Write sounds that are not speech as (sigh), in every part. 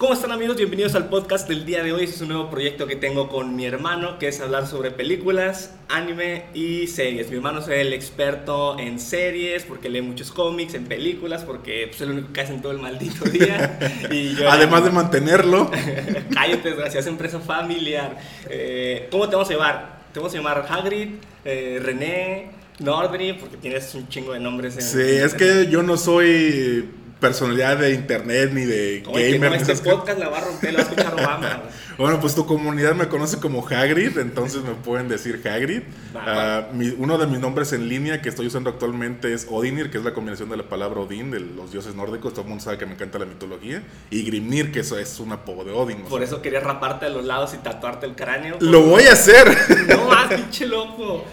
¿Cómo están amigos? Bienvenidos al podcast del día de hoy. Este es un nuevo proyecto que tengo con mi hermano, que es hablar sobre películas, anime y series. Mi hermano es el experto en series, porque lee muchos cómics, en películas, porque pues, es el único que hace en todo el maldito (laughs) día. Y yo, Además de mantenerlo. (laughs) Cállate, desgraciado, es empresa familiar. Eh, ¿Cómo te vamos a llevar? Te vamos a llamar Hagrid, eh, René, Nordri, porque tienes un chingo de nombres. En, sí, es que yo no soy personalidad de internet ni de gamer. este podcast la va a romper, la va a escuchar Obama. (laughs) bueno, pues tu comunidad me conoce como Hagrid, entonces me pueden decir Hagrid. Ah, uno de mis nombres en línea que estoy usando actualmente es Odinir, que es la combinación de la palabra Odin, de los dioses nórdicos. Todo el mundo sabe que me encanta la mitología. Y Grimnir, que eso es un apodo de Odin. Por eso querías raparte a los lados y tatuarte el cráneo. Lo voy a hacer. No más, pinche loco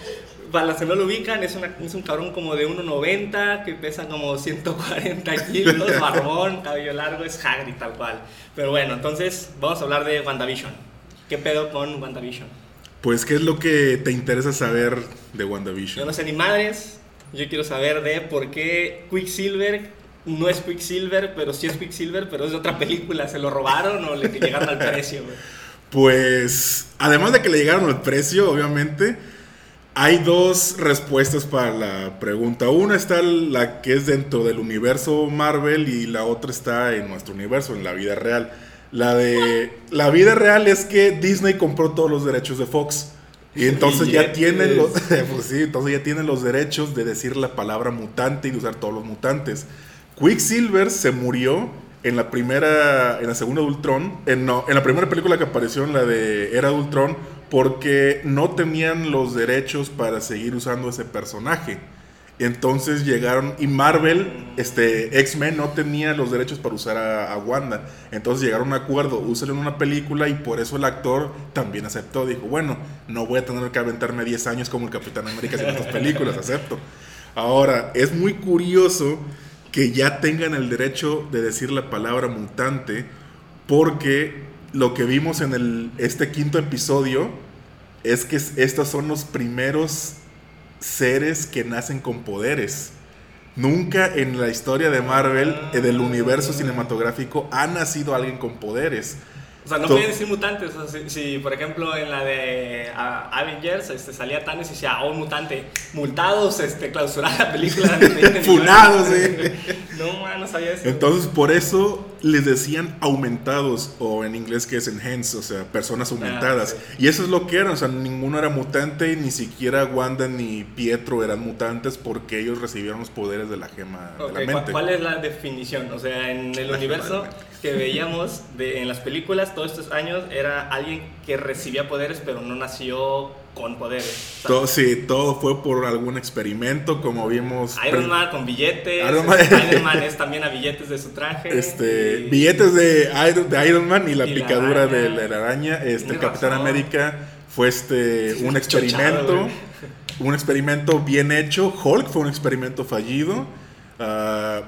para los que no lo ubican, es, es un cabrón como de 1,90 que pesa como 140 kilos, (laughs) barbón, cabello largo, es Hagrid tal cual. Pero bueno, entonces vamos a hablar de WandaVision. ¿Qué pedo con WandaVision? Pues, ¿qué es lo que te interesa saber de WandaVision? Yo no sé ni madres. Yo quiero saber de por qué Quicksilver no es Quicksilver, pero sí es Quicksilver, pero es de otra película. ¿Se lo robaron o le llegaron al precio? (laughs) Pues, además de que le llegaron al precio, obviamente hay dos respuestas para la pregunta. Una está la que es dentro del universo Marvel y la otra está en nuestro universo, en la vida real. La de la vida real es que Disney compró todos los derechos de Fox. Y entonces ya tienen los, (laughs) pues sí, entonces ya tienen los derechos de decir la palabra mutante y de usar todos los mutantes. Quicksilver se murió en la primera, en la segunda Ultron, en, no, en la primera película que apareció en la de Era Ultron, porque no tenían los derechos para seguir usando ese personaje. Entonces llegaron y Marvel, este X-Men no tenía los derechos para usar a, Wanda. Entonces llegaron a un acuerdo, úsalo en una película y por eso el actor también aceptó. Dijo, bueno, no voy a tener que aventarme 10 años como el Capitán América en estas películas, acepto. Ahora, es muy curioso que ya tengan el derecho de decir la palabra mutante, porque lo que vimos en el, este quinto episodio es que estos son los primeros seres que nacen con poderes. Nunca en la historia de Marvel, del universo cinematográfico, ha nacido alguien con poderes. O sea, no pueden decir mutantes. si, por ejemplo, en la de Avengers este, salía Thanos y decía, oh, mutante, multados, este, clausurada la película. (laughs) (laughs) Funados, sí. no, man, no sabía eso. Entonces, por eso les decían aumentados, o en inglés que es enhanced, o sea, personas ah, aumentadas. Y eso es lo que eran, o sea, ninguno era mutante, ni siquiera Wanda ni Pietro eran mutantes porque ellos recibieron los poderes de la gema de la mente. ¿Cuál es la definición? O sea, en el universo que veíamos de, en las películas, todos estos años era alguien que recibía poderes pero no nació con poderes. Todo, sí, todo fue por algún experimento, como vimos. Iron Man con billetes. (laughs) Iron Man, es también a billetes de su traje. Este, Billetes de Iron, de Iron Man y la picadura de la araña. Este, Capitán América fue este, un experimento. un experimento bien hecho. Hulk fue un experimento fallido. Uh,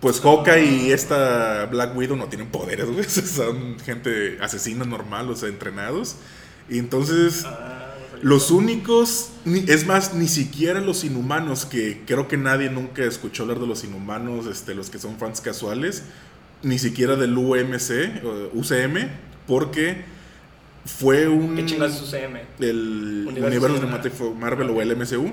pues Hawkeye y esta Black Widow no tienen poderes, (laughs) Son gente asesina normal, o sea, entrenados. Y entonces, ah, los únicos, es más, ni siquiera los inhumanos, que creo que nadie nunca escuchó hablar de los inhumanos, este, los que son fans casuales, ni siquiera del UMC, UCM, porque fue un... ¿Qué chingas es UCM? El universo, cinemático Marvel o el MCU.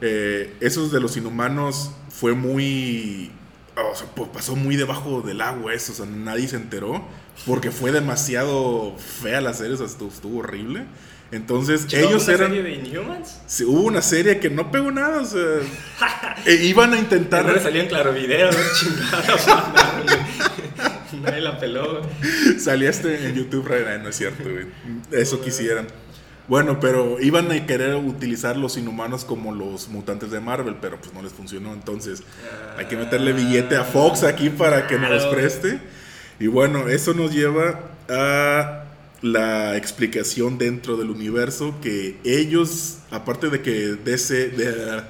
Eh, esos de los inhumanos fue muy o sea, pues pasó muy debajo del agua eso, o sea, nadie se enteró porque fue demasiado fea la serie, o sea, estuvo, horrible. Entonces, ellos una eran. serie de Inhumans? Sí, hubo una serie que no pegó nada, o sea. (laughs) e iban a intentar. No salió en claro video, (laughs) chingada. Nadie la peló. Salía este en YouTube, no es cierto, güey. Eso quisieran. Bueno, pero iban a querer utilizar los inhumanos como los mutantes de Marvel, pero pues no les funcionó. Entonces hay que meterle billete a Fox aquí para que nos preste. Y bueno, eso nos lleva a la explicación dentro del universo que ellos, aparte de que DC... De,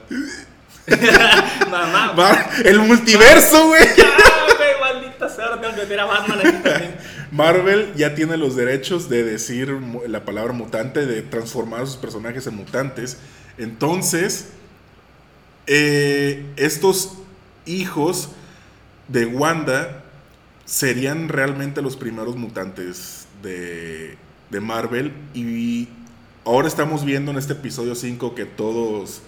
(laughs) Mamá. el multiverso, güey. Marvel ya tiene los derechos de decir la palabra mutante, de transformar a sus personajes en mutantes. Entonces, eh, estos hijos de Wanda serían realmente los primeros mutantes de, de Marvel y ahora estamos viendo en este episodio 5 que todos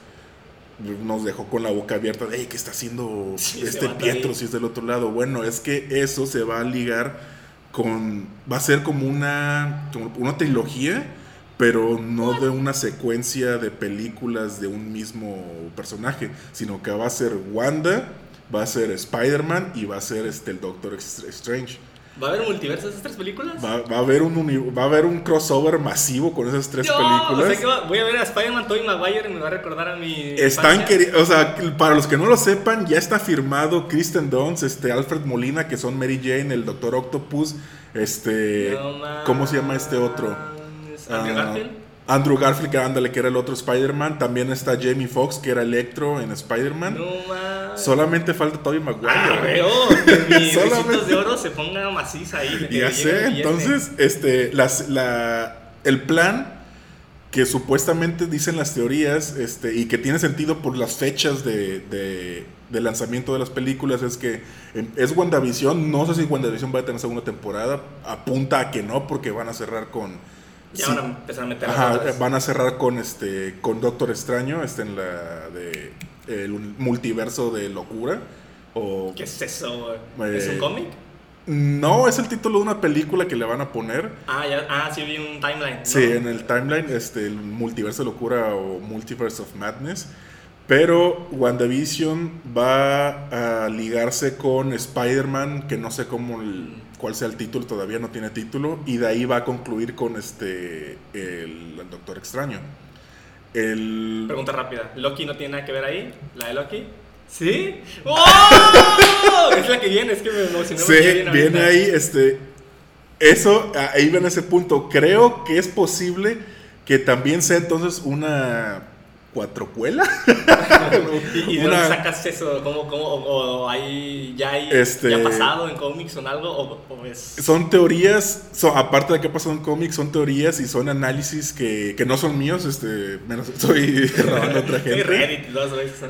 nos dejó con la boca abierta de, ¿qué está haciendo Sí, este Pietro si es del otro lado? Bueno, es que eso se va a ligar con, va a ser como una, como una trilogía, pero no de una secuencia de películas de un mismo personaje, sino que va a ser Wanda, va a ser Spider-Man y va a ser este, el Doctor Strange. ¿Va a haber multiversos de esas tres películas? Va, va a haber un va a haber un crossover masivo con esas tres películas. O sea que va- voy a ver a Spider-Man, Tobey Maguire y me va a recordar a mi. Están o sea, para los que no lo sepan, ya está firmado Kristen Dunst, este Alfred Molina, que son Mary Jane, el Doctor Octopus, este No ¿cómo se llama este otro? Andrew Garfield. Andrew Garfield, que ándale, que era el otro Spider-Man, también está Jamie Foxx, que era Electro en Spider-Man. No mames. Solamente falta Tobey Maguire. Ah, veo que (laughs) mis Solamente- risitos de oro se ponga maciza ahí. Ya sé, entonces, este, las, la, el plan que supuestamente dicen las teorías, este, y que tiene sentido por las fechas de, de- de lanzamiento de las películas, es que es WandaVision, no sé si WandaVision va a tener segunda temporada, apunta a que no, porque van a cerrar con... Ya sí, van a empezar a meter Ajá, van a cerrar con este con Doctor Extraño, este en la de el multiverso de locura o ¿Qué es eso? güey? ¿Es Eh, un cómic? no es el título de una película que le van a poner. Ah, ya, ah, sí vi un timeline. ¿no? Sí, en el timeline, este, el multiverso de locura o multiverse of madness. Pero WandaVision va a ligarse con Spider-Man, que no sé cómo el- cuál sea el título, todavía no tiene título, y de ahí va a concluir con este el, el Doctor Extraño. El, Pregunta rápida. ¿Loki no tiene nada que ver ahí? ¿La de Loki? ¿Sí? ¡Oh! (laughs) es la que viene, es que me emocioné. Sí, viene viene ahí, este. Eso, ahí viene ese punto. Creo que es posible que también sea entonces una cuatrocuela. (laughs) ¿Y, (laughs) y de Una- dónde sacas eso? ¿Cómo, cómo, o, o hay, ya hay Este- ya pasado en cómics o algo? ¿O, o es...? Son teorías, son- aparte de que ha pasado en cómics, son teorías y son análisis que, que no son míos, este, menos estoy (laughs) robando a otra gente. Reddit.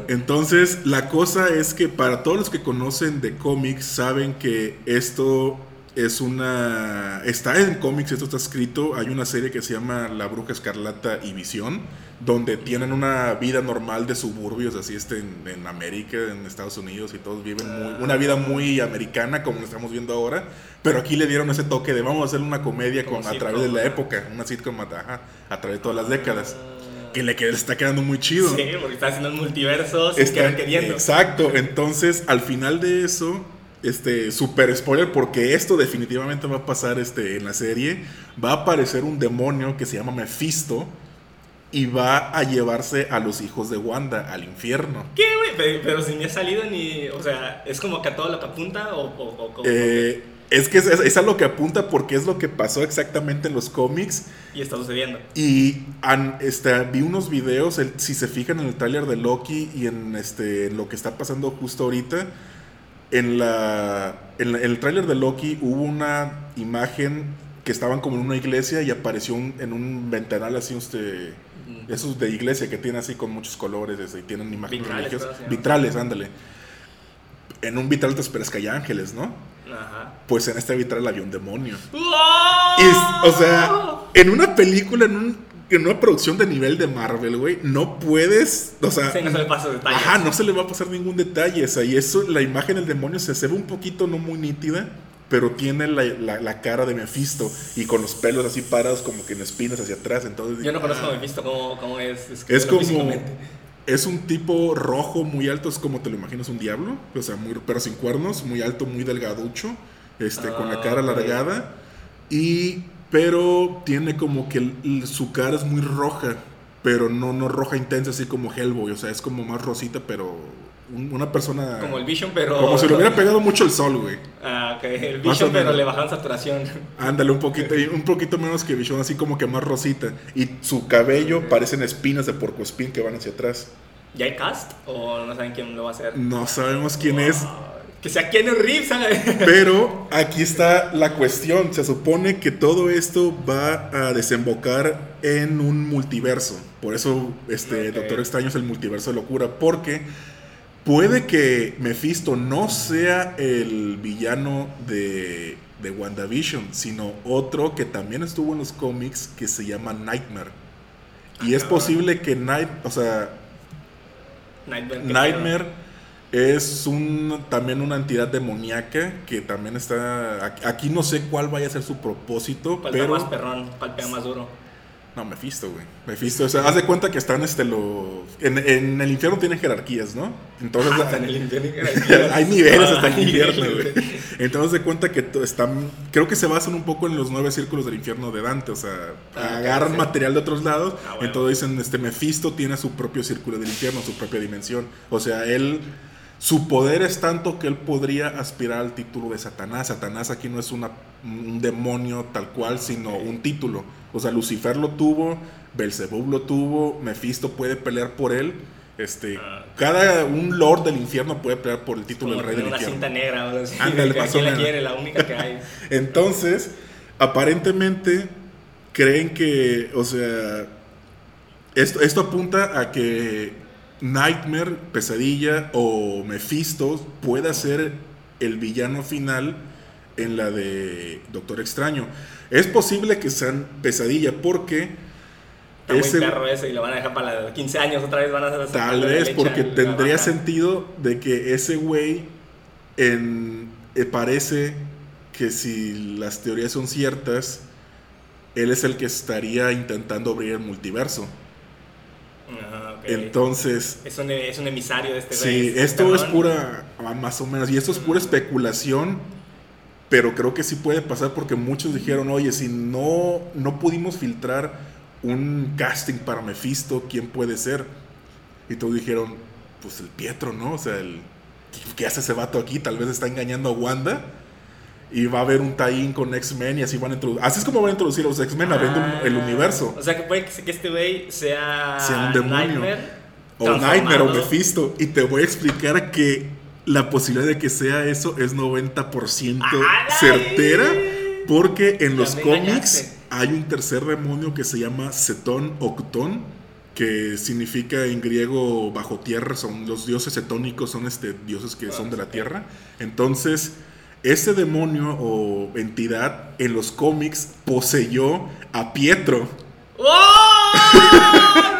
Entonces, la cosa es que para todos los que conocen de cómics, saben que esto es una... Está en cómics, esto está escrito. Hay una serie que se llama La Bruja Escarlata y Visión, donde tienen una vida normal de suburbios, así este en, en América, en Estados Unidos, y todos viven muy, una vida muy americana, como lo estamos viendo ahora. Pero aquí le dieron ese toque de vamos a hacer una comedia con, a través de la época, una sitcom ajá, a través de todas las décadas. Que le, que está quedando muy chido. Sí, porque está haciendo el multiverso sin Está- querer queriendo. Exacto, entonces al final de eso, este, super spoiler, porque esto definitivamente va a pasar este, en la serie, va a aparecer un demonio que se llama Mephisto y va a llevarse a los hijos de Wanda al infierno. ¿Qué, güey? Pero, pero si ni ha salido ni... O sea, ¿es como que a todo lo que apunta o...? o, o- Eh, es que es, es a lo que apunta porque es lo que pasó exactamente en los cómics. Y está sucediendo. Y han- este, vi unos videos, el- si se fijan en el tráiler de Loki y en este, lo que está pasando justo ahorita, en, la, en, la- en el tráiler de Loki hubo una imagen que estaban como en una iglesia y apareció un- en un ventanal así, Mm. esos de iglesia que tienen así con muchos colores este, y tienen imágenes Vitrales, religiosas. Vitrales, ándale. En un vitral te esperas que haya ángeles, ¿no? Ajá. Pues en este vitral había un demonio. Y, o sea, en una película, en, un- en una producción de nivel de Marvel, güey, no puedes, o sea, Sí, no se le pasa detalles. ajá, no se le va a pasar ningún detalle, o sea, y eso, la imagen del demonio se, ve un poquito no muy nítida, pero tiene la, la- la cara de Mephisto y con los pelos así parados como que en espinas hacia atrás, entonces... Yo no conozco ah, a Mephisto cómo, cómo es. Es describirlo como... Es un tipo rojo muy alto, es como te lo imaginas un diablo, o sea, muy, pero sin cuernos, muy alto, muy delgaducho, este, con la Ah, cara ok. alargada, y, pero tiene como que su cara es muy roja, pero no, no roja intensa, así como Hellboy, o sea, es como más rosita, pero un- una persona... Como el Vision, pero. como si le hubiera pegado mucho el sol, güey. Ah, ok. El Vision, pero le bajaron saturación. Ándale, un poquito, un poquito menos que Vision, así como que más rosita, y su cabello parecen espinas de porcoespín que van hacia atrás. ¿Ya hay cast? ¿O no saben quién lo va a hacer? No sabemos quién es, Que sea Keanu Reeves. (laughs) Pero aquí está la cuestión. Se supone que todo esto va a desembocar en un multiverso. Por eso este. Doctor Extraño es el multiverso de locura. Porque puede que Mephisto no sea el villano de, de WandaVision, sino otro que también estuvo en los cómics que se llama Nightmare. Y es posible que Night, o sea, Nightmare. ¿qué Nightmare es un, también una entidad demoníaca que también está... aquí- no sé cuál vaya a ser su propósito? ¿Cuál pero... más perrón? ¿Cuál pega más duro? No, Mephisto, güey. Mephisto, o sea, haz de cuenta que están este lo... En, en el infierno tienen jerarquías, ¿no? Entonces... Hasta en el infierno. (laughs) Hay niveles hasta el infierno, güey. Entonces de cuenta que están, creo que se basan un poco en los nueve círculos del infierno de Dante, o sea, Ah, agarran sí. material de otros lados, Ah, bueno. entonces dicen, este Mephisto tiene su propio círculo del infierno, su propia dimensión, o sea, él, su poder es tanto que él podría aspirar al título de Satanás. Satanás aquí no es una, un demonio tal cual, sino un título, o sea, Lucifer lo tuvo, Belzebub lo tuvo, Mephisto puede pelear por él. Este, Ah. cada un lord del infierno puede pelear por el título del rey del una infierno. cinta negra o. Ándale, que aquí la quiere, la única que hay. (laughs) Entonces, aparentemente creen que, o sea, esto, esto apunta a que Nightmare, Pesadilla o Mephisto pueda ser el villano final en la de Doctor Extraño. Es posible que sean Pesadilla porque Está muy ese- perro ese y lo van a dejar para los 15 años otra vez. Van a hacer Tal vez porque tendría sentido de que ese güey en, eh, parece que si las teorías son ciertas, él es el que estaría intentando abrir el multiverso. Ajá, Entonces, es, un, es un emisario de este sí, esto es pura, ah, más o menos, y esto es pura especulación, pero creo que sí puede pasar porque muchos dijeron, oye, si no, no pudimos filtrar un casting para Mephisto, ¿quién puede ser? Y todos dijeron, pues el Pietro, ¿no? O sea, el, ¿qué- ¿qué hace ese vato aquí? Tal vez está engañando a Wanda. Y va a haber un tie-in con X-Men y así van a introducir. Así es como van a introducir a los X-Men abriendo un- el Ah, universo. O sea que puede que este güey sea, Sea un demonio. Nightmare. O Nightmare o. Mephisto. Y te voy a explicar que la posibilidad de que sea eso es 90% ¡Ala! certera. Porque en los cómics hay un tercer demonio que se llama Cetón Octón. Que significa en griego bajo tierra. Son los dioses cetónicos, son este, dioses que son de la tierra. Entonces, ese demonio o entidad en los cómics poseyó a Pietro. ¡Oh!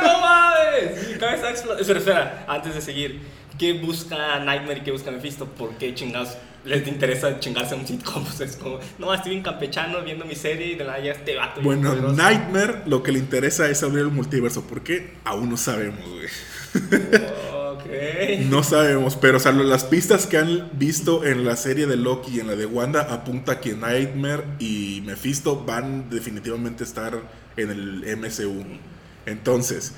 ¡No mames! Mi cabeza. Espera, espera, antes de seguir. ¿Qué busca Nightmare y qué busca Mephisto? ¿Por qué chingados les interesa chingarse a un sitcom? (laughs) O sea, es como, no, estoy bien campechano viendo mi serie y de la ya este vato. Bueno. Nightmare lo que le interesa es abrir el multiverso. ¿Por qué? Aún no sabemos, güey. No sabemos, pero o sea, las pistas que han visto en la serie de Loki y en la de Wanda apunta que Nightmare y Mephisto van definitivamente a estar en el MCU. Entonces,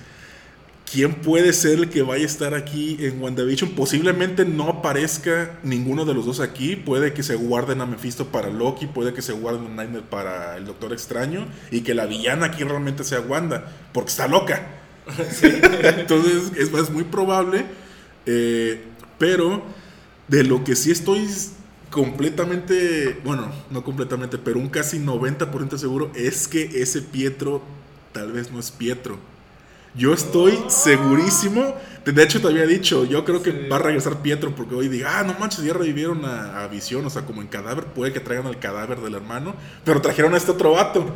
¿quién puede ser el que vaya a estar aquí en WandaVision? Posiblemente no aparezca ninguno de los dos aquí. Puede que se guarden a Mephisto para Loki, puede que se guarden a Nightmare para el Doctor Extraño y que la villana aquí realmente sea Wanda, porque está loca. (laughs) Entonces es, es muy probable, eh, pero de lo que sí estoy completamente, bueno, no completamente, pero un casi 90% seguro es que ese Pietro tal vez no es Pietro. Yo estoy segurísimo, de hecho te había dicho, yo creo que Sí. va a regresar Pietro porque hoy diga, ah, no manches, ya revivieron a, a Visión, o sea, como en cadáver, puede que traigan el cadáver del hermano, pero trajeron a este otro vato.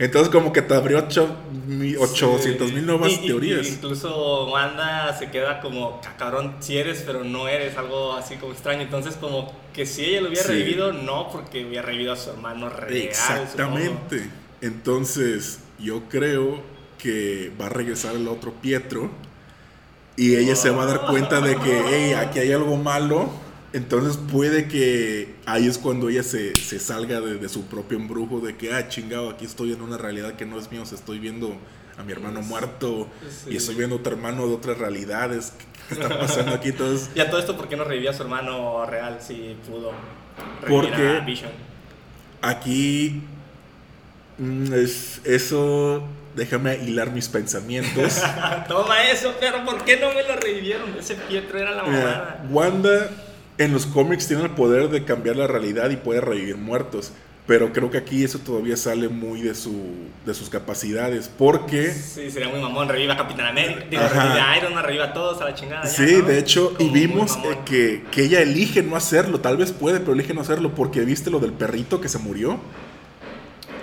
Entonces como que te abrió ocho, mi- 800 mil nuevas Y- teorías. y incluso Wanda se queda como, "Ah, cabrón, si eres, pero no eres, algo así como extraño. Entonces, como que si ella lo hubiera Sí. revivido, no, porque hubiera revivido a su hermano real. Exactamente. Entonces, yo creo que va a regresar el otro Pietro y ella se va a dar cuenta de que, hey, aquí hay algo malo. Entonces puede que ahí es cuando ella se, se salga de, de su propio embrujo de que, ah, chingado, aquí estoy en una realidad que no es mía, o sea, estoy viendo a mi hermano muerto Sí. y estoy viendo a otro hermano de otras realidades. ¿Qué, está pasando aquí? Entonces, (laughs) Y a todo esto, ¿por qué no revivió a su hermano real si pudo Porque- a Vision? Aquí mm, es eso. Déjame hilar mis pensamientos. (laughs) Toma eso, pero ¿por qué no me lo revivieron? Ese Pietro era la mamada. Wanda en los cómics tiene el poder de cambiar la realidad y puede revivir muertos. Pero creo que aquí eso todavía sale muy de, su, de sus capacidades. Porque. Sí, sería muy mamón. Reviva Capitán América. Digo, Ajá. revive Iron Man, reviva a todos a la chingada. ya, Sí, ¿no? de hecho, y Como muy vimos eh, que, que ella elige no hacerlo. Tal vez puede, pero elige no hacerlo. Porque viste lo del perrito que se murió.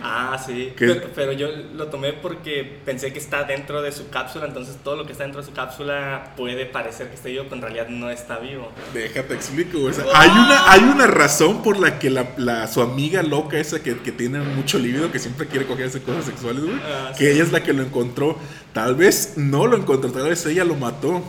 Ah, sí. Pero, pero yo lo tomé porque pensé que está dentro de su cápsula, entonces todo lo que está dentro de su cápsula puede parecer que esté vivo, pero en realidad no está vivo. Déjate explico. o sea, hay, una, hay una razón por la que la, la- su amiga loca esa que, que tiene mucho libido, que siempre quiere cogerse cosas sexuales, güey. Ah, que sí. ella es la que lo encontró. Tal vez no lo encontró, tal vez ella lo mató.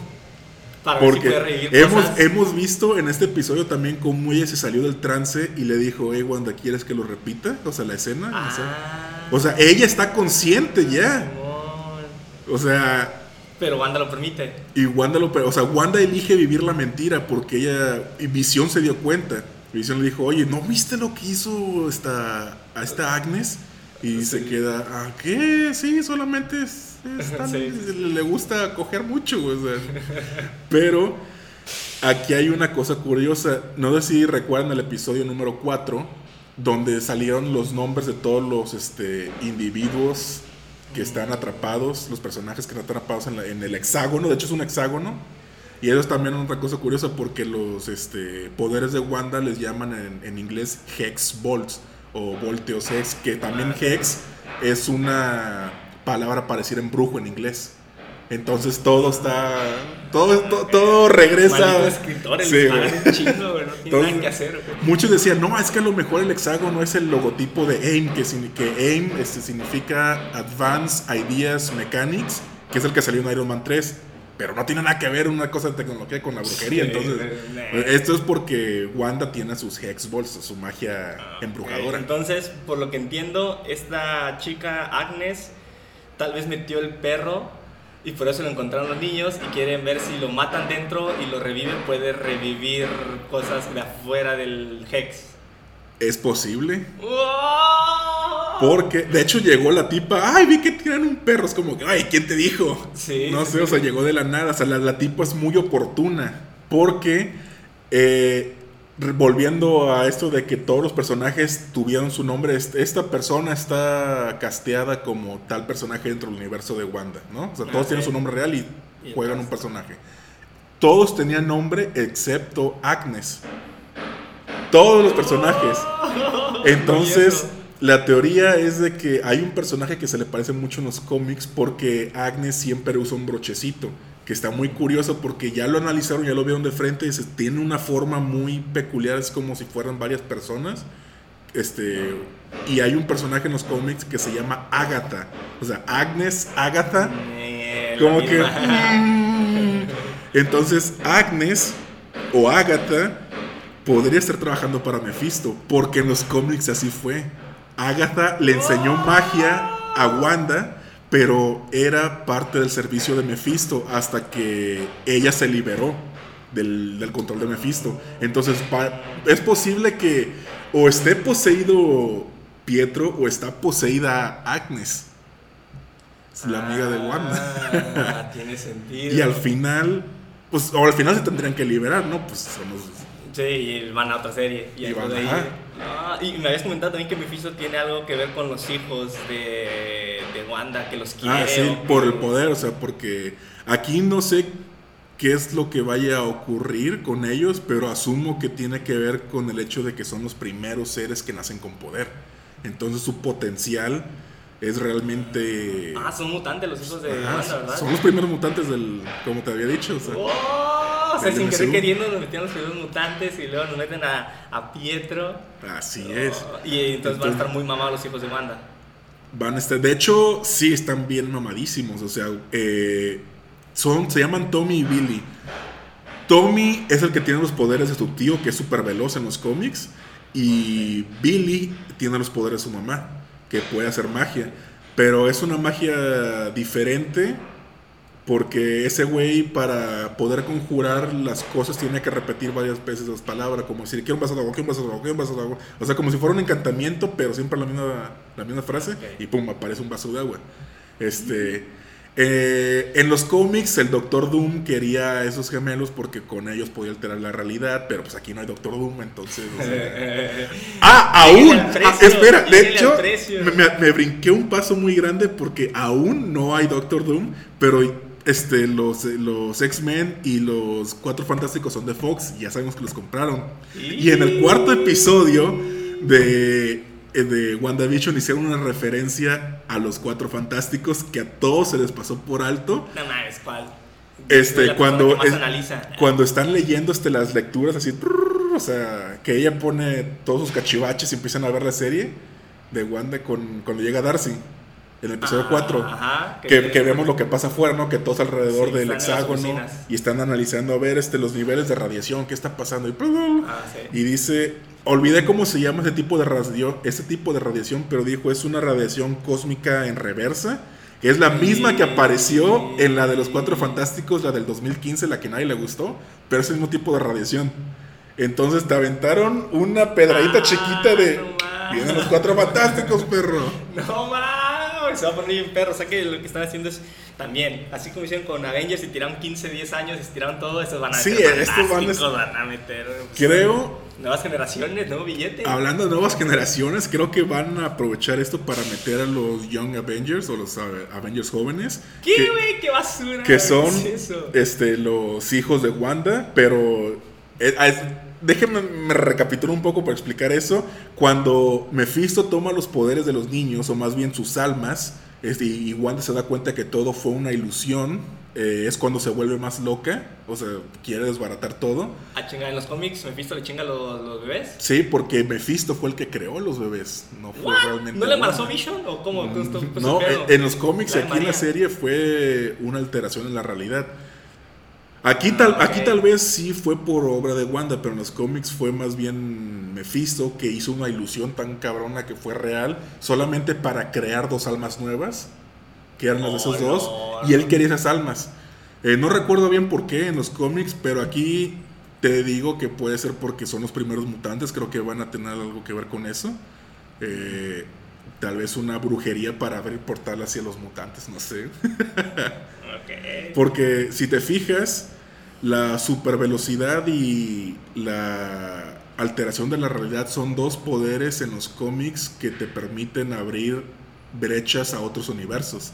Para ver si Porque revivir hemos, cosas. hemos visto en este episodio también cómo ella se salió del trance y le dijo, hey Wanda, ¿quieres que lo repita? O sea, la escena. O sea, Ah, o sea, ella está consciente ya. O sea, Pero Wanda lo permite. y Wanda lo, o sea, Wanda elige vivir la mentira porque ella, y Visión se dio cuenta. Visión le dijo, oye, ¿no viste lo que hizo esta, a esta Agnes? Y se queda, ¿ah, qué? Sí, solamente es, es Sí. le gusta coger mucho, güey, o sea. Pero aquí hay una cosa curiosa. No sé si recuerdan el episodio número 4, donde salieron los nombres de todos los este, individuos que están atrapados, los personajes que están atrapados en, la- en el hexágono. De hecho, es un hexágono. Y ellos también otra cosa curiosa porque los este, poderes de Wanda les llaman en, en inglés Hex Bolts o Volteos Hex, que también Hex es una palabra para decir embrujo en inglés. Entonces todo está. Todo, todo, todo regresa. Escritores, Sí, les güey. no tienen Entonces, nada que hacer. güey. Muchos decían, no, es que a lo mejor el hexágono es el logotipo de AIM, que, que AIM este, significa Advanced Ideas Mechanics, que es el que salió en Iron Man 3. Pero no tiene nada que ver una cosa de tecnología con la brujería. Sí, entonces, eh, esto es porque Wanda tiene sus Hex Balls, su magia embrujadora. Ok, Entonces, por lo que entiendo, esta chica Agnes tal vez metió el perro y por eso lo encontraron los niños y quieren ver si lo matan dentro y lo reviven, puede revivir cosas de afuera del Hex. Es posible. Porque, de hecho, llegó la tipa, ay, vi que tiran un perro. Es como, que, ay, ¿quién te dijo? Sí, No sé, o sea, llegó de la nada. O sea, la, la tipa es muy oportuna. Porque, eh, volviendo a esto de que todos los personajes tuvieron su nombre, est- esta persona está casteada como tal personaje dentro del universo de Wanda, ¿no? O sea, todos Ah, tienen sí. su nombre real y, Y juegan un personaje. Todos tenían nombre excepto Agnes. Todos los personajes. (laughs) Entonces, la teoría es de que hay un personaje que se le parece mucho en los cómics porque Agnes siempre usa un brochecito, que está muy curioso porque ya lo analizaron, ya lo vieron de frente y se, tiene una forma muy peculiar, es como si fueran varias personas. Este, y hay un personaje en los cómics que se llama Agatha. O sea, Agnes, Agatha, como que... (laughs) Entonces, Agnes o Agatha podría estar trabajando para Mephisto, porque en los cómics así fue. Agatha le enseñó magia a Wanda, pero era parte del servicio de Mephisto hasta que ella se liberó del, del control de Mephisto. Entonces, es posible que o esté poseído Pietro o está poseída Agnes, la amiga de Wanda. Ah, (laughs) tiene sentido. Y al final, pues, o al final se tendrían que liberar, ¿no? Pues somos. Sí, y van a otra serie. Y, Y van, ahí-. Ah, y me habías comentado también que Mephisto tiene algo que ver con los hijos de, de Wanda, que los quiere. Ah, sí, o por el poder, o sea, porque aquí no sé qué es lo que vaya a ocurrir con ellos, pero asumo que tiene que ver con el hecho de que son los primeros seres que nacen con poder. Entonces su potencial es realmente. Ah, son mutantes los hijos de Ajá, Wanda, ¿verdad? son los primeros mutantes del. Como te había dicho, o sea. ¡Oh! O sea, sin querer queriendo nos metieron los primeros mutantes y luego nos meten a, a Pietro. Así es. Y entonces van a estar muy mamados los hijos de Wanda. Van a estar, de hecho, sí están bien mamadísimos. O sea, eh, son, se llaman Tommy y Billy. Tommy es el que tiene los poderes de su tío, que es súper veloz en los cómics. Y Billy tiene los poderes de su mamá, que puede hacer magia. Pero es una magia diferente. Porque ese güey, para poder conjurar las cosas, tiene que repetir varias veces las palabras. Como decir, quiero un vaso de agua, quiero un vaso de agua, quiero un vaso de agua. O sea, como si fuera un encantamiento, pero siempre la misma, la misma frase. Y pum, aparece un vaso de agua. Este. Eh, en los cómics, el Doctor Doom quería esos gemelos porque con ellos podía alterar la realidad, pero pues aquí no hay Doctor Doom, entonces. o sea- (laughs) ah, aún. precio, Ah, espera, de hecho, me- me brinqué un paso muy grande porque aún no hay Doctor Doom, pero este, los, los X-Men y los Cuatro Fantásticos son de Fox, y ya sabemos que los compraron. Y en el cuarto episodio de, eh, de WandaVision hicieron una referencia a los Cuatro Fantásticos que a todos se les pasó por alto. No mames, ¿cuál? Este, cuando, es- cuando están leyendo este, las lecturas así, trrr, o sea, que ella pone todos sus cachivaches y empiezan a ver la serie de Wanda con, cuando llega Darcy, el episodio Ah, 4. ajá, que, que vemos lo que pasa afuera, ¿no? Que todos alrededor Sí, del en hexágono y están analizando a ver este, los niveles de radiación, qué está pasando. Y, Ah, sí. y dice, olvidé cómo se llama ese tipo de radiación, ese tipo de radiación, pero dijo es una radiación cósmica en reversa, que es la misma que apareció en la de los Cuatro Fantásticos, la del 2015, la que nadie le gustó, pero es el mismo tipo de radiación. Entonces te aventaron una pedradita Ah, chiquita de... no. Vienen los Cuatro Fantásticos, perro. (laughs) No se va a poner bien perro. O sea que lo que están haciendo es también, así como hicieron con Avengers y tiraron 15, 10 años, estiraron todo, estos van a Sí, meter estos van a- van a meter. pues, Creo Nuevas generaciones, nuevo billete. Hablando de nuevas generaciones, creo que van a aprovechar esto para meter a los Young Avengers o los eh, Avengers jóvenes. ¿Qué, que- güey? ¿Qué basura? que son este, los hijos de Wanda, pero eh, es- déjenme me recapitulo un poco para explicar eso. Cuando Mephisto toma los poderes de los niños, o más bien sus almas, este, y Wanda se da cuenta que todo fue una ilusión, eh, es cuando se vuelve más loca, o sea, quiere desbaratar todo. Ah, chinga, en los cómics, Mephisto le chinga los, los bebés. Sí, porque Mephisto fue el que creó los bebés, no fue What? realmente. ¿No le embarazó Vision? ¿O cómo? ¿Cómo estuvo- cómo No, en, en los cómics y aquí en la serie fue una alteración en la realidad. Aquí, tal, aquí tal vez sí fue por obra de Wanda, pero en los cómics fue más bien Mephisto que hizo una ilusión tan cabrona que fue real solamente para crear dos almas nuevas, que eran las de esos dos, no. y él quería esas almas. Eh, no recuerdo bien por qué en los cómics, pero aquí te digo que puede ser porque son los primeros mutantes, creo que van a tener algo que ver con eso. Eh, tal vez una brujería para abrir portal hacia los mutantes, no sé. (laughs) Porque si te fijas, la supervelocidad y la alteración de la realidad son dos poderes en los cómics que te permiten abrir brechas a otros universos.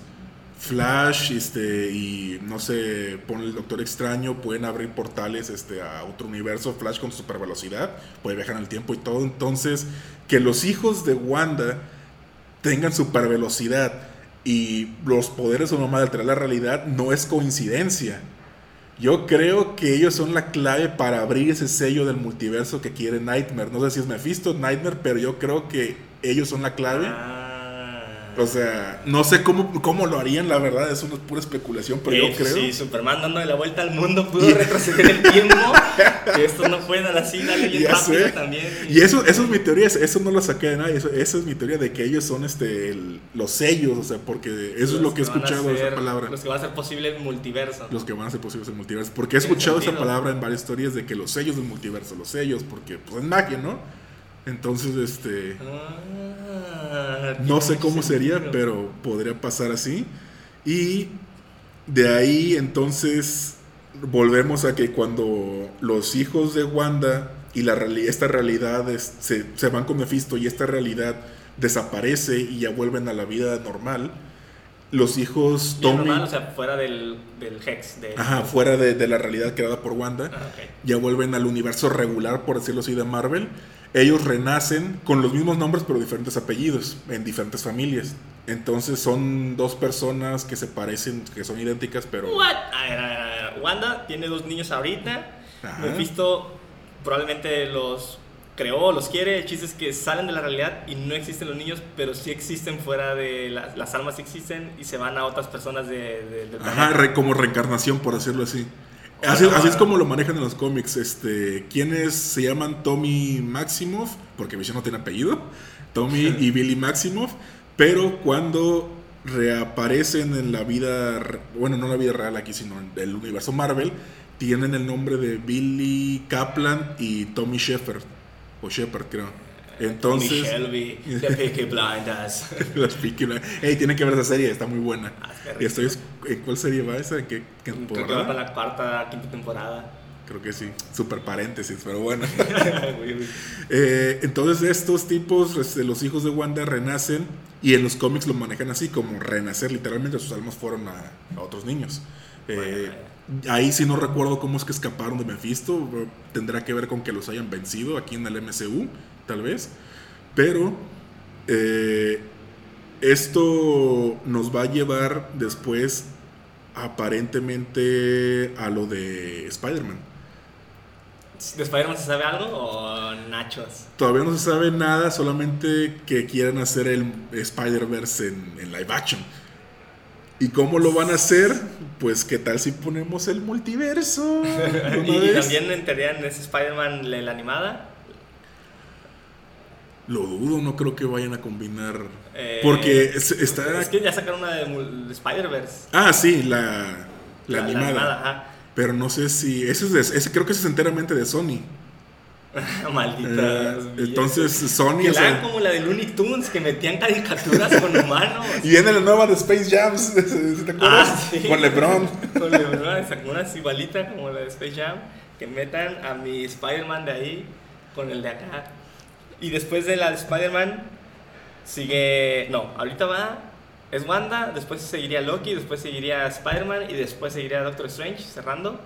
Flash este, y no sé, pone el Doctor Extraño, pueden abrir portales este, a otro universo. Flash con supervelocidad puede viajar en el tiempo y todo. Entonces, que los hijos de Wanda tengan supervelocidad y los poderes de una mamá de alterar la realidad no es coincidencia. Yo creo que ellos son la clave para abrir ese sello del multiverso que quiere Nightmare. No sé si es Mephisto, Nightmare, pero yo creo que ellos son la clave. Ah. O sea, no sé cómo, cómo lo harían, la verdad, es una pura especulación, pero yo creo. Sí, Superman dándole la vuelta al mundo pudo retroceder el tiempo. que estos no pueden así, dale bien (laughs) Ya rápido sé. también. Y eso, eso es mi teoría, eso no lo saqué de nadie, eso, esa es mi teoría de que ellos son este el- los sellos, o sea, porque eso es lo que he escuchado esa palabra. Los que van a hacer posible el multiverso. Los que van a ser posibles el multiverso. Porque he escuchado esa palabra en varias historias de que los sellos del multiverso, los sellos, porque pues es magia, ¿no? Entonces, este. Ah, No sé cómo sería, pero podría pasar así. Y de ahí entonces volvemos a que cuando los hijos de Wanda y la esta realidad es- se, se van con Mephisto y esta realidad desaparece y ya vuelven a la vida normal, los hijos Tommy, normal, o sea, fuera del, del Hex. De, ajá, fuera de, de la realidad creada por Wanda, Ah, ya vuelven al universo regular, por decirlo así, de Marvel. Ellos renacen con los mismos nombres pero diferentes apellidos, en diferentes familias. Entonces son dos personas que se parecen, que son idénticas, pero... What? A ver, a ver, a ver. Wanda tiene dos niños ahorita. Ajá. Mephisto probablemente los creó, los quiere. El chiste es que salen de la realidad y no existen los niños, pero sí existen fuera de la- las almas, sí existen y se van a otras personas de, de- del Ajá, re- como reencarnación, por decirlo así. Así, así es como lo manejan en los cómics. Este, ¿Quiénes se llaman Tommy Maximoff? Porque Vision no tiene apellido. Tommy y Billy Maximoff. Pero cuando reaparecen en la vida, bueno, no en la vida real aquí, sino en el universo Marvel, tienen el nombre de Billy Kaplan y Tommy Shepard. O Shepard, creo. Entonces. Shelby, The Peaky Blinders. Las Peaky Blinders. Ey, tienen que ver esa serie, está muy buena. Ah, estoy, ¿En cuál serie va esa? ¿En qué, qué Creo que va temporada? para la cuarta, quinta temporada. Creo que sí. Super paréntesis, pero bueno. (laughs) Eh, entonces estos tipos, este, los hijos de Wanda, renacen y en los cómics lo manejan así, como renacer, literalmente sus almas fueron a, a otros niños. Eh, ahí sí no recuerdo cómo es que escaparon de Mephisto, tendrá que ver con que los hayan vencido aquí en el MCU, tal vez. Pero eh, esto nos va a llevar después aparentemente a lo de Spider-Man. ¿De Spider-Man se sabe algo o nachos? Todavía no se sabe nada, solamente que quieren hacer el Spider-Verse en, en live action. ¿Y cómo lo van a hacer? Pues qué tal si ponemos el multiverso. (laughs) y también entrarían ese Spider-Man la la animada. Lo dudo, no creo que vayan a combinar. Eh, Porque es- está... Es que ya sacaron una de Spider-Verse. Ah, sí, la, la, animada. ajá. Pero no sé si... Ese es de- ese creo que ese es enteramente de Sony. (laughs) Maldita. Eh, entonces Sony... Que o sea, como la de Looney Tunes que metían caricaturas con humanos. (laughs) y viene la nueva de Space Jams, (laughs) ¿sí ¿te acuerdas? Ah, sí. Con LeBron. Con LeBron, sacó unas igualitas como la de Space Jam. Que metan a mi Spider-Man de ahí con el de acá. Y después de la de Spider-Man, sigue. No, ahorita va. Es Wanda, después seguiría Loki, después seguiría Spider-Man y después seguiría Doctor Strange cerrando.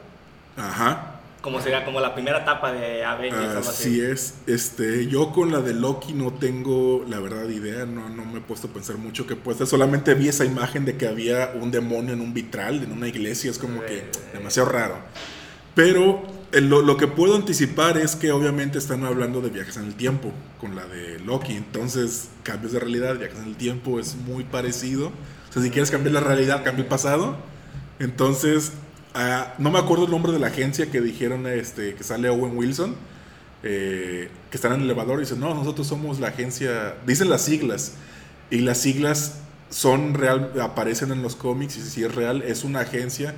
Ajá. Como sería como la primera etapa de Avengers. Así es. Este, yo con la de Loki no tengo la verdad idea, no, no me he puesto a pensar mucho que puede ser. Solamente vi esa imagen de que había un demonio en un vitral, en una iglesia, es como que demasiado raro. Pero eh, lo, lo que puedo anticipar es que obviamente están hablando de viajes en el tiempo con la de Loki. Entonces, cambios de realidad, viajes en el tiempo es muy parecido. O sea, si quieres cambiar la realidad, cambia el pasado. Entonces, no me acuerdo el nombre de la agencia que dijeron este, que sale Owen Wilson, eh, que están en el elevador y dicen, no, nosotros somos la agencia, dicen las siglas, y las siglas son real, aparecen en los cómics y si es real, es una agencia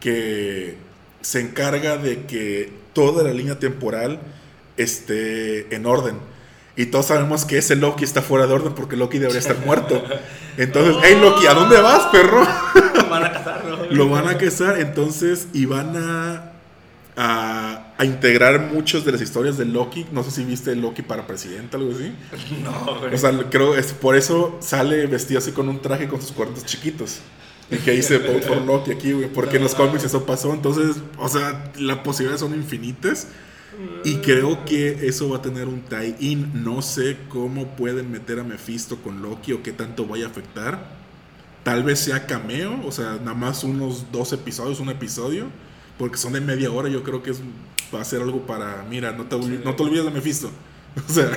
que se encarga de que toda la línea temporal esté en orden. Y todos sabemos que ese Loki está fuera de orden porque Loki debería estar muerto. (laughs) Entonces, hey Loki, ¿a dónde vas, perro? Van a casarlo. Lo van a casar, (laughs) entonces, y van a, a, a integrar muchas de las historias de Loki. No sé si viste Loki para presidente, algo así. (laughs) No, güey. O sea, creo es por eso sale vestido así con un traje con sus cuernos chiquitos. Y que dice Vote for Loki aquí, güey. Porque en los cómics eso pasó. Entonces, o sea, las posibilidades son infinitas. Y creo que eso va a tener un tie-in. No sé cómo pueden meter a Mephisto con Loki o qué tanto vaya a afectar. Tal vez sea cameo, o sea, nada más unos dos episodios, un episodio. Porque son de media hora, yo creo que es, va a ser algo para, mira, no te, no te olvides de Mephisto. (laughs) O sea,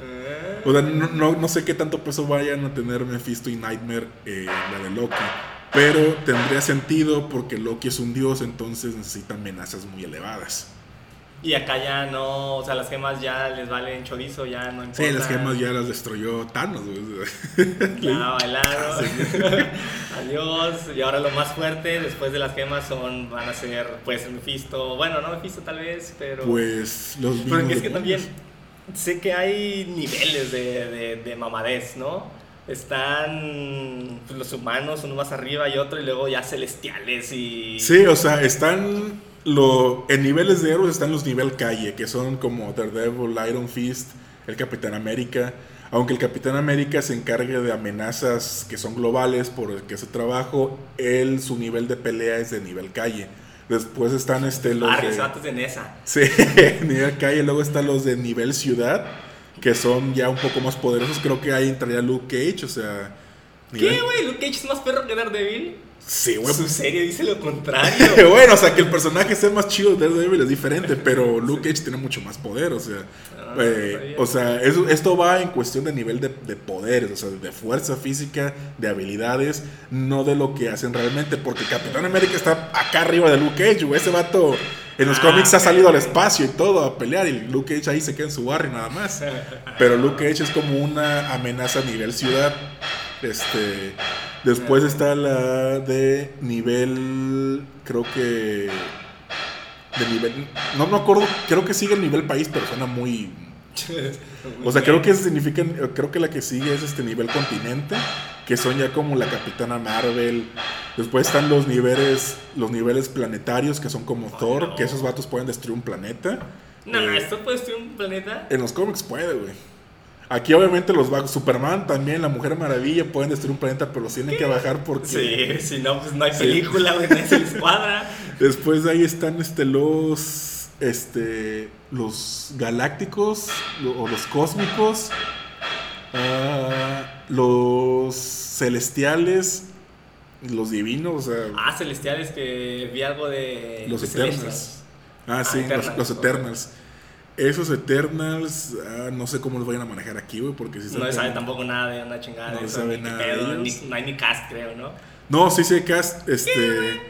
Eh, o sea, no, no, no sé qué tanto peso vayan a tener Mephisto y Nightmare en la de Loki. Pero tendría sentido porque Loki es un dios, entonces necesita amenazas muy elevadas. Y acá ya no, o sea, las gemas ya les valen chorizo, ya no importa. Sí, las gemas ya las destruyó Thanos. güey. (laughs) Ya (laughs) bailaron. (laughs) Adiós. Y ahora lo más fuerte después de las gemas son, van a ser, pues, Mephisto. Bueno, no Mephisto tal vez, pero. Pues los pero mismos es que también sé que hay niveles de, de, de mamadez, ¿no? Están pues, los humanos, uno más arriba y otro, y luego ya celestiales y. Sí, o sea, están lo, en niveles de héroes están los nivel calle, que son como Daredevil, Iron Fist, el Capitán América. Aunque el Capitán América se encargue de amenazas que son globales por el que hace trabajo, él su nivel de pelea es de nivel calle. Después están este, los Ah, de, Nesa. sí, (laughs) nivel calle, luego están los de nivel ciudad, que son ya un poco más poderosos. Creo que ahí entraría Luke Cage, o sea... nivel- ¿Qué, güey? ¿Luke Cage es más perro que Daredevil? Sí, güey, Su pues, serie dice lo contrario. (laughs) bueno, o sea, que el personaje sea más chido de Daredevil es diferente, pero Luke Cage tiene mucho más poder, o sea, Ah, eh, o sea, eso- esto va en cuestión de nivel de, de poderes, o sea, de fuerza física, de habilidades, no de lo que hacen realmente, porque Capitán América está acá arriba de Luke Cage, güey, ese vato en los Ah, cómics ha salido al espacio y todo a pelear y Luke Cage ahí se queda en su barrio nada más, (laughs) pero Luke Cage es como una amenaza a nivel ciudad, este... Después está la de nivel, creo que de nivel, no me acuerdo, creo que sigue el nivel país, pero suena muy O sea, creo que significa, creo que la que sigue es este nivel continente, que son ya como la Capitana Marvel. Después están los niveles, los niveles planetarios, que son como Thor, no. que esos vatos pueden destruir un planeta. No, Eh, esto puede ser un planeta. En los cómics puede, güey. Aquí obviamente los va Superman también, la Mujer Maravilla pueden destruir un planeta, pero los tienen que bajar porque Sí, si no, pues no hay película, güey, nadie se les cuadra. (laughs) después de ahí están este los este los galácticos o los cósmicos, ah, los celestiales, los divinos, o sea, Ah, Celestiales, que vi algo de. los de Eternals. Celestials. Ah, Ah, sí, los- Eternals, los, ok. Eternals. Esos Eternals, ah, no sé cómo los vayan a manejar aquí, güey, porque si No se sabe tampoco nada de una chingada No de eso. sabe ni nada de pedo, ellos. ni- no hay ni cast, creo, ¿no? No, sí, sí, hay cast, este...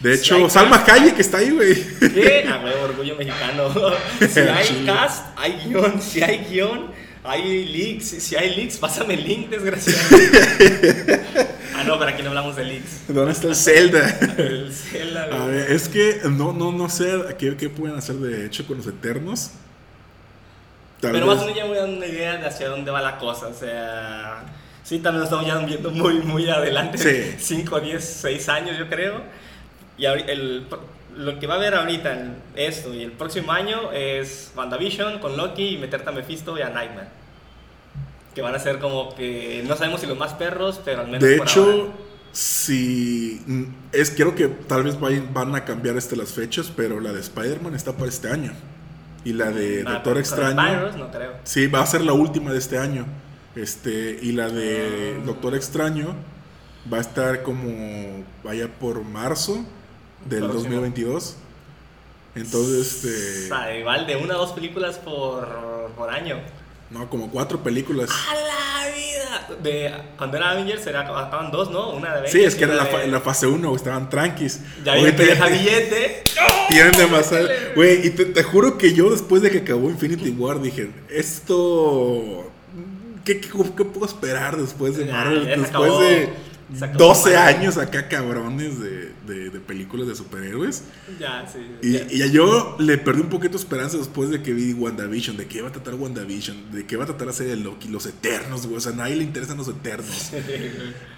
De hecho, Salma cast. Hayek está ahí, güey. ¿Qué? Ah, güey, orgullo mexicano. (laughs) si hay cast, hay guion. Si hay guion, hay leaks. Si- hay leaks, pásame el link, desgraciado. (laughs) ah, no, pero aquí no hablamos de leaks. ¿Dónde está el Zelda? El Zelda, A güey. ver, es que no, no, no sé qué, qué pueden hacer de hecho con los Eternos. Tal Pero vez- más o menos ya me da una idea de hacia dónde va la cosa. O sea, sí, también lo estamos ya viendo muy, muy adelante. Sí. 5, 10, 6 años, yo creo. Y el, lo que va a haber ahorita, en esto y el próximo año, es WandaVision con Loki y meterte a Mephisto y a Nightman. Que van a ser como que no sabemos si los más perros, pero al menos. De por hecho, ahora. si mm, es creo que tal vez van a cambiar este, las fechas, pero la de Spider-Man está para este año. Y la de Ah, Doctor Extraño. Virus, no creo. Sí, va a ser la última de este año. Este, y la de Ah. Doctor Extraño va a estar como vaya por marzo del Próximo. 2022. Entonces, O este, sea, igual de una o dos películas por, por año. no, como cuatro películas. ¡A la vida! De, cuando era Avengers era, acaban dos, ¿no? Una de Avengers. Sí, es que era la, de- la fase 1, estaban tranquis. Ya Ahorita deja te- billete. (laughs) (laughs) Tienen demasiado. Güey, y te, te juro que yo después de que acabó Infinity War dije, esto. ¿Qué, qué, qué puedo esperar después de Marvel? ya después de Se acabó 12 Marvel. años acá cabrones de, de- de películas de superhéroes. Ya, sí. Y, ya. y yo le perdí un poquito de esperanza después de que vi WandaVision, de qué va a tratar WandaVision, de qué va a tratar serie de Loki, los Eternos, güey. O sea, a nadie le interesan los Eternos.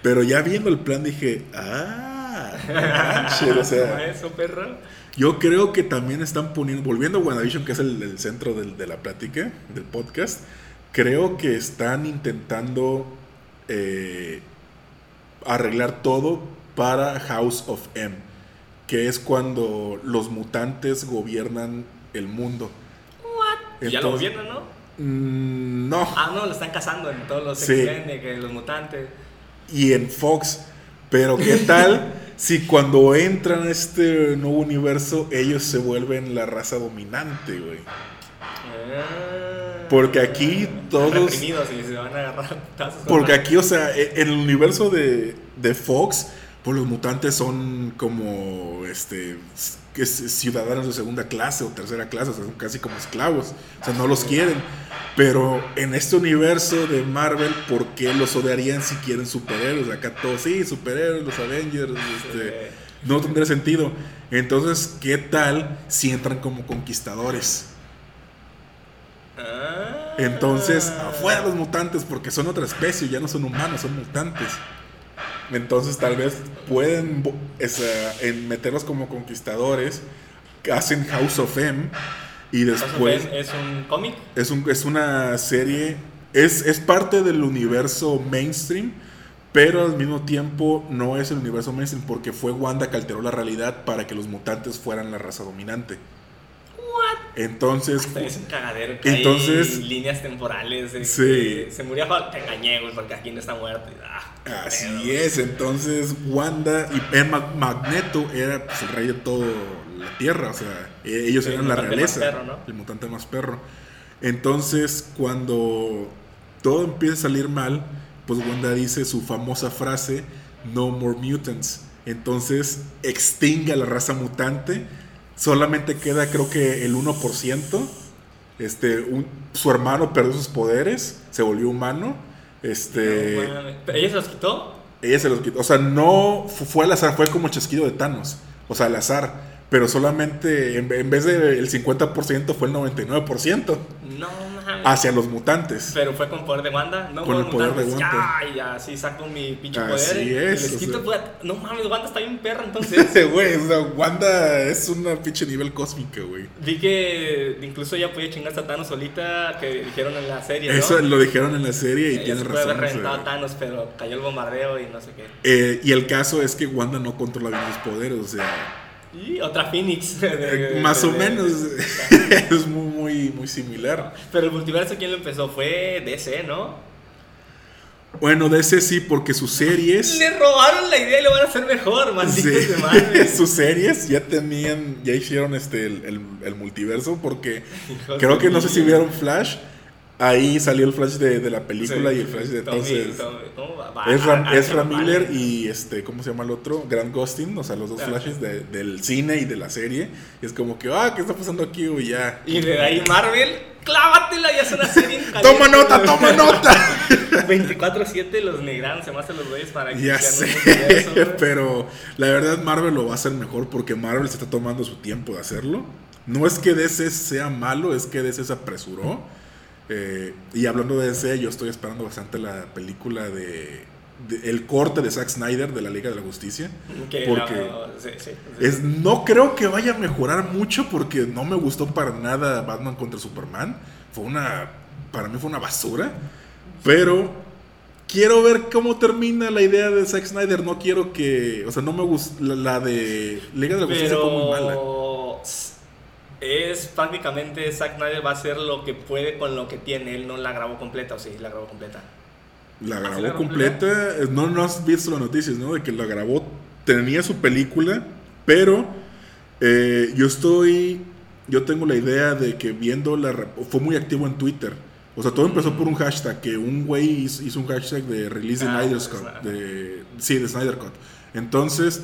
Pero ya viendo el plan dije, ah, (laughs) manches, o sea. ¿Cómo eso, perro? Yo creo que también están poniendo, volviendo a WandaVision, que es el, el centro del- de la plática, del podcast, creo que están intentando eh, arreglar todo para House of M, que es cuando los mutantes gobiernan el mundo. Y ya lo Entonces- gobiernan, ¿no? Mm, no. Ah, no, lo están cazando en todos los Sí. Que los mutantes. y en Fox. Pero ¿qué tal (laughs) si cuando entran a este nuevo universo ellos se vuelven la raza dominante, güey? Ah. Porque aquí todos... Y se van a agarrar Porque aquí, o sea, en el universo de, de Fox, pues los mutantes son como, este, ciudadanos de segunda clase o tercera clase, o sea, son casi como esclavos, o sea, no los quieren. Pero en este universo de Marvel, ¿por qué los odiarían si quieren superhéroes? Acá todos, sí, superhéroes, los Avengers, este, no tendría sentido. Entonces, ¿qué tal si entran como conquistadores? Ah. Entonces, afuera los mutantes, porque son otra especie, ya no son humanos, son mutantes. Entonces, tal vez pueden en meterlos como conquistadores, hacen House of M, y House of después M es un cómic. es, un, es una serie, es, es parte del universo mainstream, pero al mismo tiempo no es el universo mainstream, porque fue Wanda que alteró la realidad para que los mutantes fueran la raza dominante. Entonces, es un cagadero. que Entonces- hay líneas temporales. de Sí. Se murió te engañé, güey, porque aquí no está muerto. ah. Así es, entonces Wanda y Ma- Magneto era pues, el rey de toda la tierra, o sea, eh, ellos Sí, eran la realeza, más perro, ¿no? el mutante más perro. Entonces, cuando todo empieza a salir mal, pues Wanda dice su famosa frase, No more mutants. Entonces, extingue a la raza mutante, solamente queda creo que el 1%. Este, un- su hermano perdió sus poderes, se volvió humano. Este, No mames. ¿Pero ¿Ella se los quitó? ella se los quitó. O sea, no fu- fue al azar, fue como el chasquido de Thanos. O sea, al azar. Pero solamente en, en vez del 50% fue el 99%. No hacia los mutantes. Pero fue con poder de Wanda, ¿no? Con el poder de. Wanda. Ya, ya, sí saco mi pinche Así poder. y es, o sea. No mames, Wanda está bien perra entonces. (laughs) Güey, o sea, Wanda es una pinche nivel cósmica, güey. Vi que incluso ella podía chingarse a Thanos solita, que dijeron en la serie, ¿no? Eso lo dijeron en la serie y tiene se puede haber razón. o sea. reventado a Thanos, pero cayó el bombardeo y no sé qué. Eh, y el caso es que Wanda no controla bien los poderes, o sea, Y otra Phoenix. de- (laughs) de- Eh, más o menos (laughs) es muy, muy, muy similar. Pero el multiverso, ¿quién lo empezó? Fue DC, ¿no? Bueno, ese sí, porque sus series, Le robaron la idea y lo van a hacer mejor, malditos sí, de madre. (laughs) sus series ya tenían, ya hicieron este el, el- el multiverso, porque creo que no sé si vieron Flash. Ahí salió el Flash de, de la película Sí, y el Flash de entonces. Ezra a- Miller y este, ¿cómo se llama el otro? Grant Gustin, o sea, los dos Ah. flashes de- del cine y de la serie. Y es como que, ah, ¿qué está pasando aquí? güey? ya. Y de ahí Marvel, clávatela, ya es una serie (laughs) ¡Toma nota, toma nota! (laughs) 24-7 los negraron, se me hacen los güeyes para que ya sé, (laughs) güey. pero la verdad Marvel lo va a hacer mejor porque Marvel se está tomando su tiempo de hacerlo. No es que DC sea malo, es que DC se apresuró. Eh, y hablando de DC, yo estoy esperando bastante la película de, de- el corte de Zack Snyder de la Liga de la Justicia. Que porque la- sí, sí, sí. Es, no creo que vaya a mejorar mucho porque no me gustó para nada Batman contra Superman. Fue una. Para mí fue una basura. Pero quiero ver cómo termina la idea de Zack Snyder. No quiero que. O sea, no me gusta. La, la de Liga de la Justicia fue muy mala. Es prácticamente Zack Snyder va a hacer lo que puede con lo que tiene. Él no la grabó completa, o sí, la grabó completa. La ¿Ah, grabó la completa. No, no has visto las noticias, ¿no? De que la grabó. Tenía su película. Pero eh, yo estoy. Yo tengo la idea de que viendo la. Fue muy activo en Twitter. O sea, todo empezó por un hashtag. Que un güey hizo, hizo un hashtag de release de Ah, Snyder's pues, Cut. De, sí, de Snyder Cut. Entonces.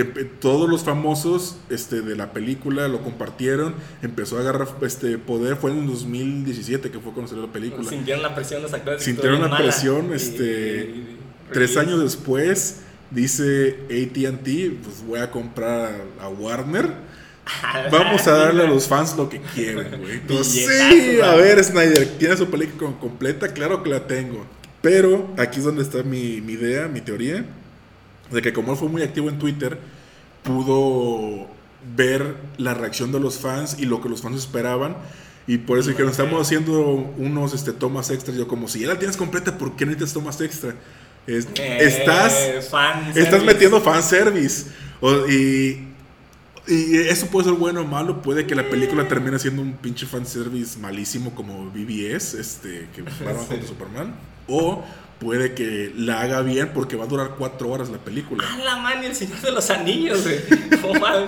Empe- Todos los famosos este, de la película lo compartieron, empezó a agarrar este poder, fue en el 2017 que fue cuando salió la película. Sintieron la presión los actores. Sintieron la mala. presión, Y- este, y- Tres y- años después, dice ATT, pues voy a comprar a Warner. (laughs) Vamos a darle a los fans lo que (laughs) quieren, güey. Entonces, sí, a ver, Snyder, ¿tienes su película completa? Claro que la tengo. Pero aquí es donde está mi, mi idea, mi teoría. De que como él fue muy activo en Twitter, pudo ver la reacción de los fans y lo que los fans esperaban. Y por eso dijeron, estamos haciendo unos este, tomas extras. Yo como, si ya la tienes completa, ¿por qué necesitas tomas extra? Es- Eh, estás fan Estás service. metiendo fanservice. O- y, y eso puede ser bueno o malo. Puede que la película termine siendo un pinche fanservice malísimo como BBS, este, que (laughs) Batman contra Superman. O puede que la haga bien porque va a durar cuatro horas la película. A la man y el Señor de los Anillos, güey. Man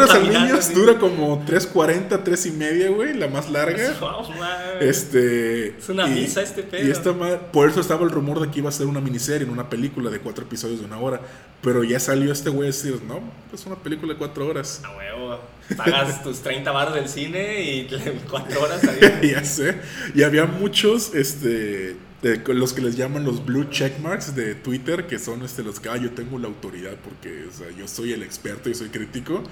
al caminando niños, así. dura como 3.40, 3 y media, güey, la más larga. Mames. Este. Es una misa este pedo. Y esta por eso estaba el rumor de que iba a ser una miniserie, una película de cuatro episodios de una hora. Pero ya salió este güey a decir, no, es una película de cuatro horas. A huevo. Pagas (laughs) tus 30 baros del cine y (laughs) 4 horas (laughs) ya sé. Y había muchos, este, de- los que les llaman los blue checkmarks de Twitter, que son este, los que, ah, yo tengo la autoridad porque o sea, yo soy el experto y soy crítico,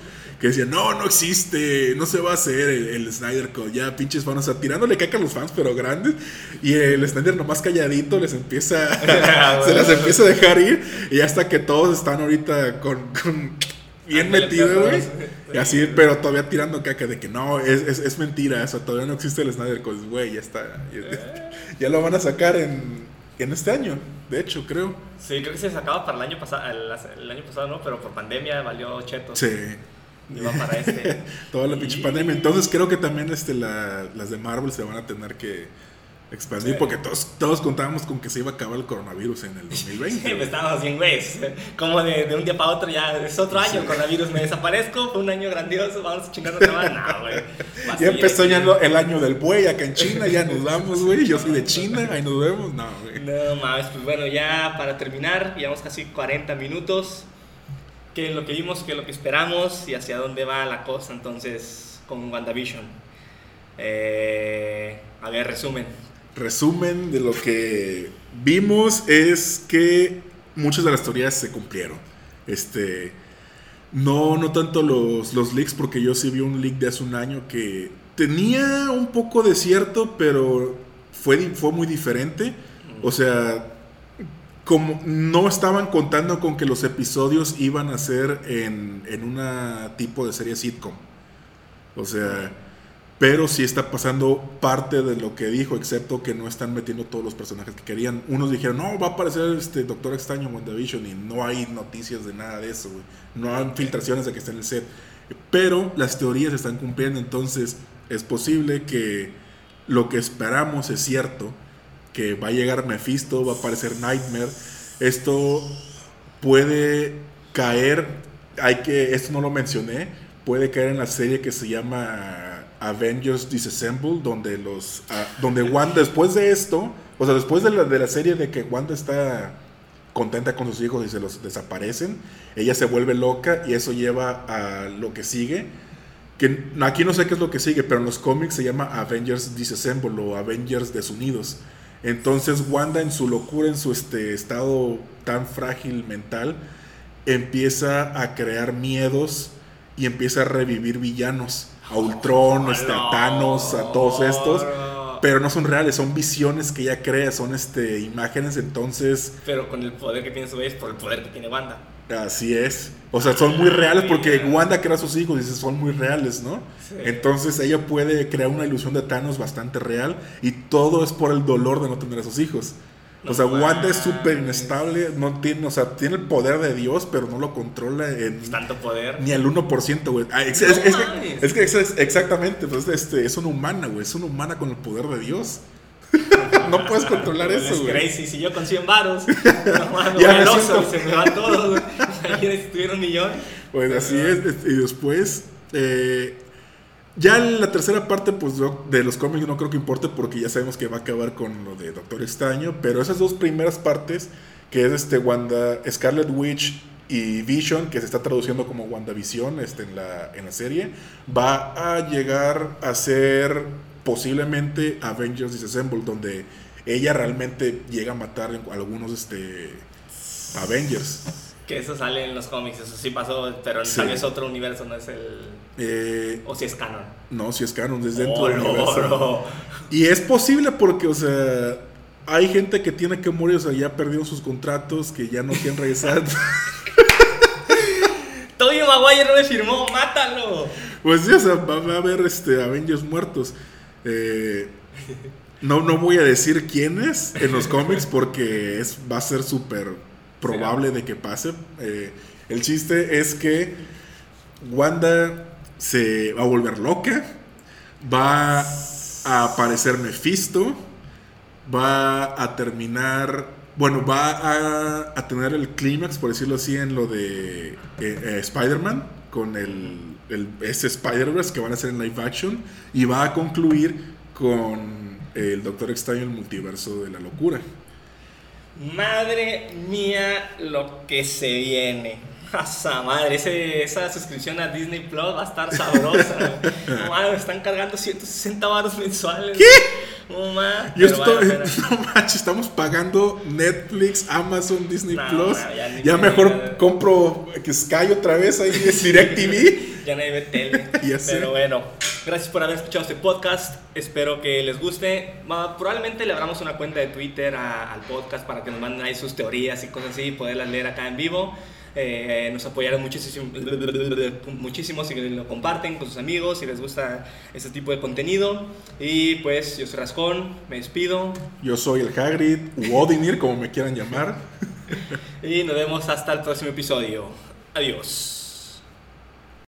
que decían, no, no existe, no se va a hacer el, el Snyder Code, ya pinches fans, o sea, tirándole caca a los fans, pero grandes, y el Snyder nomás calladito les empieza, (laughs) (laughs) se las empieza a dejar ir, y hasta que todos están ahorita con... con Bien Ándale, metido, güey. Sí. Y así, pero todavía tirando caca de que no, es, es, es mentira, o sea, todavía no existe el Snyder Code, güey, ya está. Ya, ya lo van a sacar en, en este año, de hecho, creo. Sí, creo que se sacaba para el año pasado, el, el año pasado no, pero por pandemia valió cheto. Sí. Iba para este. (laughs) Toda la pinche Y- pandemia. Entonces creo que también este, la- las de Marvel se van a tener que expandir Sí. porque todos, todos contábamos con que se iba a acabar el coronavirus en el 2020. (laughs) Sí, estábamos bien, güey. Como de, de un día para otro ya es otro año el coronavirus. Me desaparezco, fue un año grandioso, vamos a chingar otra más. No, güey. A (laughs) Ya empezó ya el año del buey acá en China, ya nos vamos, güey. Yo soy de China, ahí nos vemos. No, güey. No mames, pues bueno, ya para terminar, llevamos casi 40 minutos. ¿Qué es lo que vimos? ¿Qué es lo que esperamos? ¿Y hacia dónde va la cosa entonces con WandaVision? Eh, a ver, resumen. Resumen de lo que vimos es que muchas de las teorías se cumplieron. Este, No, no tanto los, los leaks, porque yo sí vi un leak de hace un año que tenía un poco de cierto, pero fue, fue muy diferente. O sea, como no estaban contando con que los episodios iban a ser en, en una tipo de serie sitcom. O sea, pero sí está pasando parte de lo que dijo, excepto que no están metiendo todos los personajes que querían. Unos dijeron, no, va a aparecer este Doctor Extraño en WandaVision y no hay noticias de nada de eso, No hay filtraciones de que está en el set. Pero las teorías están cumpliendo, entonces es posible que lo que esperamos es cierto, que va a llegar Mephisto, va a aparecer Nightmare. Esto puede caer, hay que, esto no lo mencioné, puede caer en la serie que se llama Avengers Disassemble, donde los, ah, donde Wanda después de esto, o sea, después de la, de la serie de que Wanda está contenta con sus hijos y se los desaparecen, ella se vuelve loca y eso lleva a lo que sigue. Que aquí no sé qué es lo que sigue, pero en los cómics se llama Avengers Disassemble o Avengers Desunidos. Entonces Wanda en su locura, en su este, estado tan frágil mental, empieza a crear miedos y empieza a revivir villanos. A Ultron, este, a Thanos, a todos estos. Pero no son reales, son visiones que ella crea, son este, imágenes, entonces... Pero con el poder que tiene su vez, por el poder que tiene Wanda. Así es. O sea, son muy reales porque Wanda crea a sus hijos y son muy reales, ¿no? Entonces ella puede crear una ilusión de Thanos bastante real y todo es por el dolor de no tener a sus hijos o sea, Wanda es súper inestable, no tiene, o sea, tiene el poder de Dios, pero no lo controla en... Tanto poder. Ni al 1%, güey. Ah, es, que, es, exactamente, pues este, es una humana, güey, es una humana con el poder de Dios. (laughs) no puedes controlar eso, güey. Es crazy, si yo con 100 varos, (laughs) ya me siento... se me va todo, güey. (laughs) si tuviera un millón. Pues así es, y después... Eh, ya la tercera parte pues, de los cómics no creo que importe porque ya sabemos que va a acabar con lo de Doctor Extraño, pero esas dos primeras partes, que es este Wanda, Scarlet Witch y Vision, que se está traduciendo como WandaVision este, en, la, en la serie, va a llegar a ser posiblemente Avengers Disassemble, donde ella realmente llega a matar a algunos este, Avengers. Que eso sale en los cómics, eso sí pasó, pero tal vez otro universo, no es el. Eh, o si es canon. No, si es canon, es dentro del universo. Y es posible porque, o sea, hay gente que tiene que morir, o sea, ya perdido sus contratos, que ya no quieren regresar. (laughs) Tobey Maguire no le firmó, mátalo. Pues sí, o sea, va, a haber este, Avengers muertos. Eh, no, no voy a decir quiénes en los cómics porque es, va a ser súper probable de que pase. Eh, el chiste es que Wanda se va a volver loca, va a aparecer Mephisto, va a terminar, bueno, va a, tener el clímax, por decirlo así, en lo de eh, eh, Spider-Man, con el, ese Spider-Verse que van a hacer en live action, y va a concluir con el Doctor Extraño, el multiverso de la locura. Madre mía, lo que se viene. (laughs) Asa madre, esa suscripción a Disney Plus va a estar sabrosa. (laughs) madre, están cargando 160 baros mensuales. ¿Qué? (laughs) No, Yo estoy, no estamos pagando Netflix, Amazon, Disney Plus. ya, mejor compro Sky otra vez ahí, es (laughs) DirecTV. ya nadie ve tele. Pero bueno, gracias por haber escuchado este podcast. Espero que les guste. Probablemente le abramos una cuenta de Twitter al podcast para que nos manden ahí sus teorías y cosas así y poderlas leer acá en vivo. Eh, nos apoyarán muchísimo, muchísimo si lo comparten con sus amigos, si les gusta este tipo de contenido. Y pues yo soy Rascón, me despido. Yo soy el Hagrid, u Odinir, como me quieran llamar. (laughs) y nos vemos hasta el próximo episodio. Adiós.